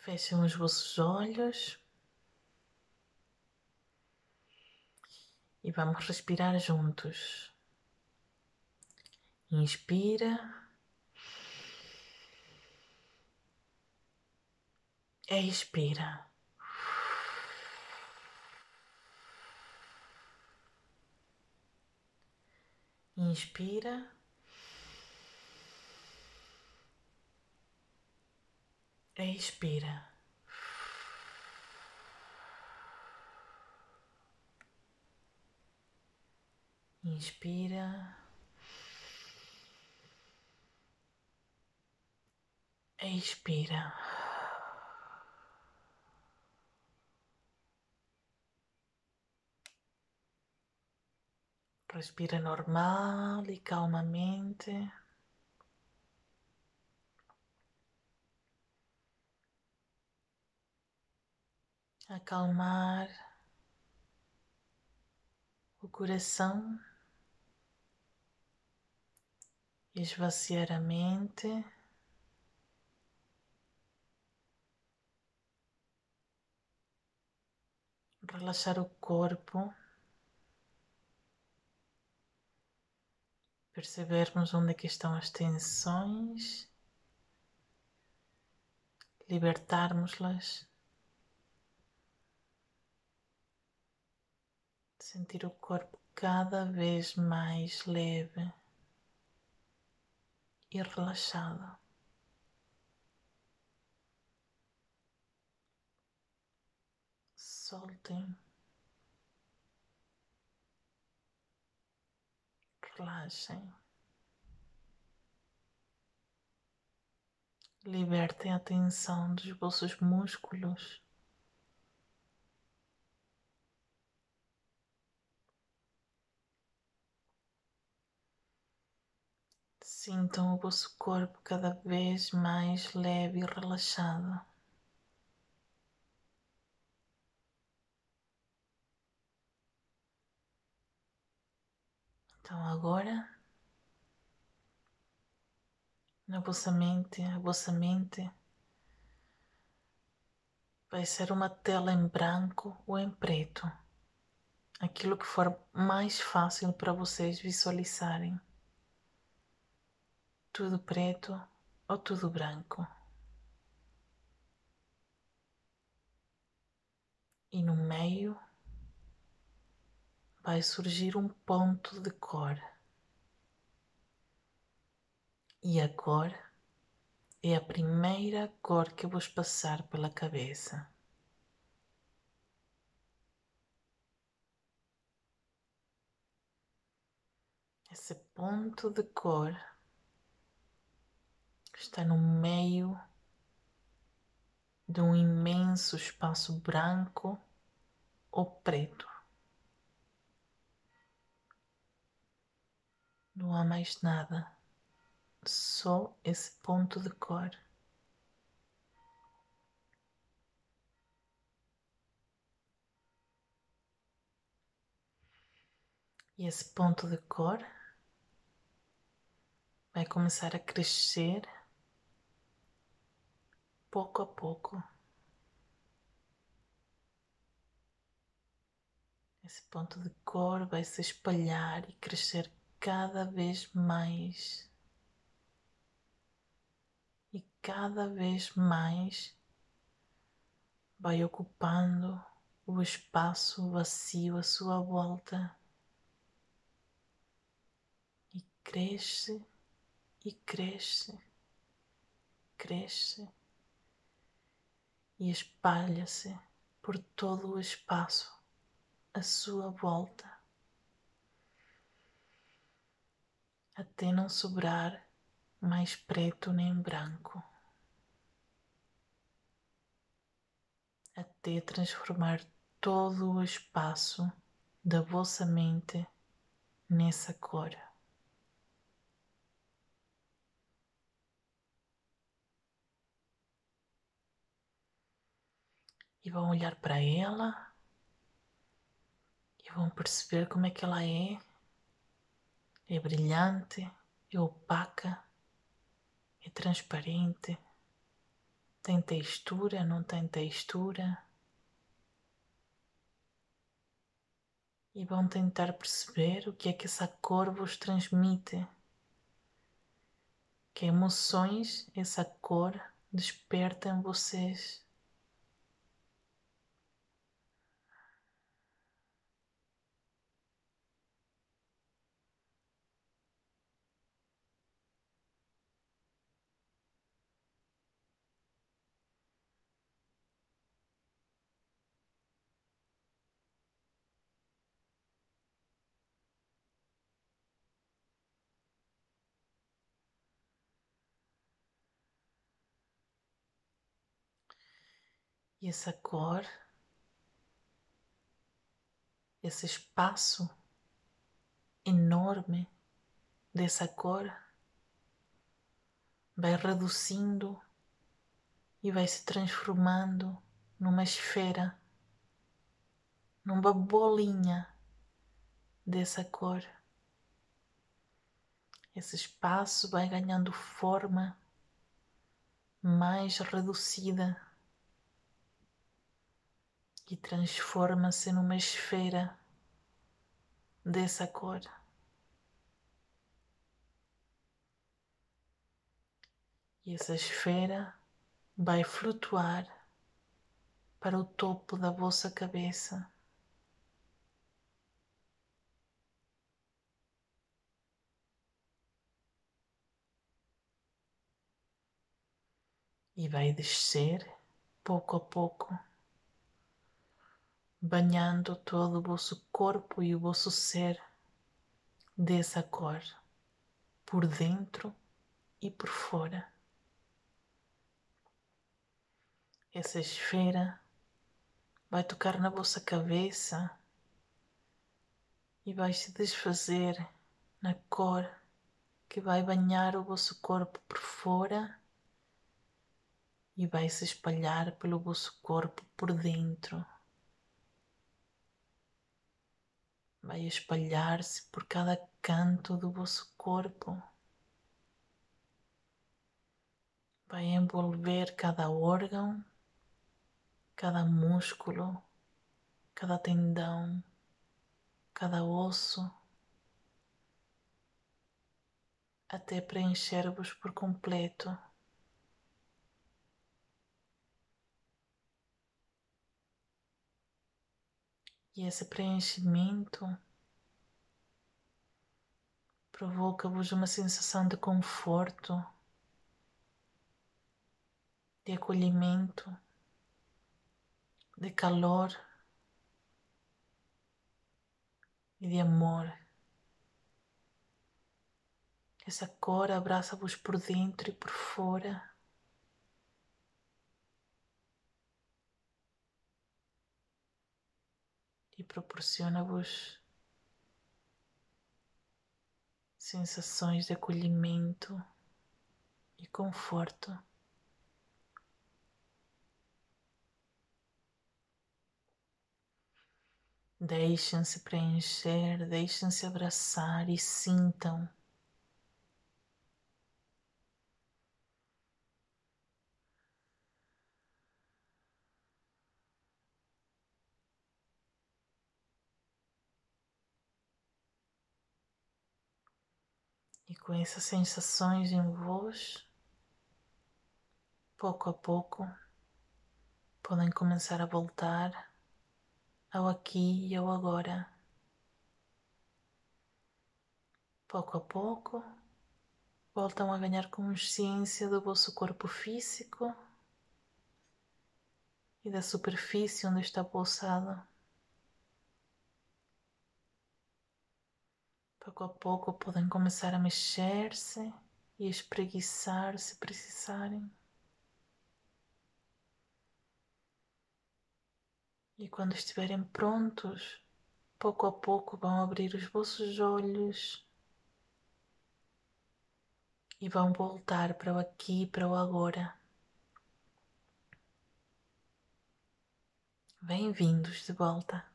Fechem os vossos olhos e vamos respirar juntos. Inspira. Expira. Inspira. Expira. Inspira. Expira. Respira normal e calmamente. Acalmar o coração, esvaziar a mente. Relaxar o corpo. percebermos onde é que estão as tensões, libertarmos-las, sentir o corpo cada vez mais leve e relaxado. Soltem. relaxem. Libertem a tensão dos vossos músculos. Sintam o vosso corpo cada vez mais leve e relaxado. Então agora na vossa mente, a vossa mente vai ser uma tela em branco ou em preto. Aquilo que for mais fácil para vocês visualizarem. Tudo preto ou tudo branco. E no meio vai surgir um ponto de cor. E a cor é a primeira cor que vos passar pela cabeça. Esse ponto de cor está no meio de um imenso espaço branco ou preto. Não há mais nada, só esse ponto de cor. E esse ponto de cor vai começar a crescer pouco a pouco. Esse ponto de cor vai se espalhar e crescer cada vez mais. E cada vez mais vai ocupando o espaço vazio à sua volta. E cresce e cresce, cresce e espalha-se por todo o espaço à sua volta. até não sobrar mais preto nem branco, até transformar todo o espaço da vossa mente nessa cor. E vão olhar para ela e vão perceber como é que ela é é brilhante, é opaca, é transparente, Tem textura, não tem textura? E vão tentar perceber o que é que essa cor vos transmite. Que emoções essa cor desperta em vocês. E essa cor, esse espaço enorme dessa cor vai reduzindo e vai se transformando numa esfera, numa bolinha dessa cor. Esse espaço vai ganhando forma mais reduzida e transforma-se numa esfera dessa cor. E essa esfera vai flutuar para o topo da vossa cabeça. E vai descer pouco a pouco banhando todo o vosso corpo e o vosso ser dessa cor, por dentro e por fora. Essa esfera vai tocar na vossa cabeça e vai se desfazer na cor que vai banhar o vosso corpo por fora e vai se espalhar pelo vosso corpo por dentro. Vai espalhar-se por cada canto do vosso corpo, vai envolver cada órgão, cada músculo, cada tendão, cada osso, até preencher-vos por completo. E esse preenchimento provoca-vos uma sensação de conforto, de acolhimento, de calor e de amor. Essa cor abraça-vos por dentro e por fora. E proporciona-vos sensações de acolhimento e conforto. Deixem-se preencher, deixem-se abraçar e sintam E com essas sensações em vós, pouco a pouco, podem começar a voltar ao aqui e ao agora. Pouco a pouco, voltam a ganhar consciência do vosso corpo físico e da superfície onde está pousado. Pouco a pouco podem começar a mexer-se e espreguiçar se precisarem. E quando estiverem prontos, pouco a pouco vão abrir os vossos olhos e vão voltar para o aqui e para o agora. Bem-vindos de volta.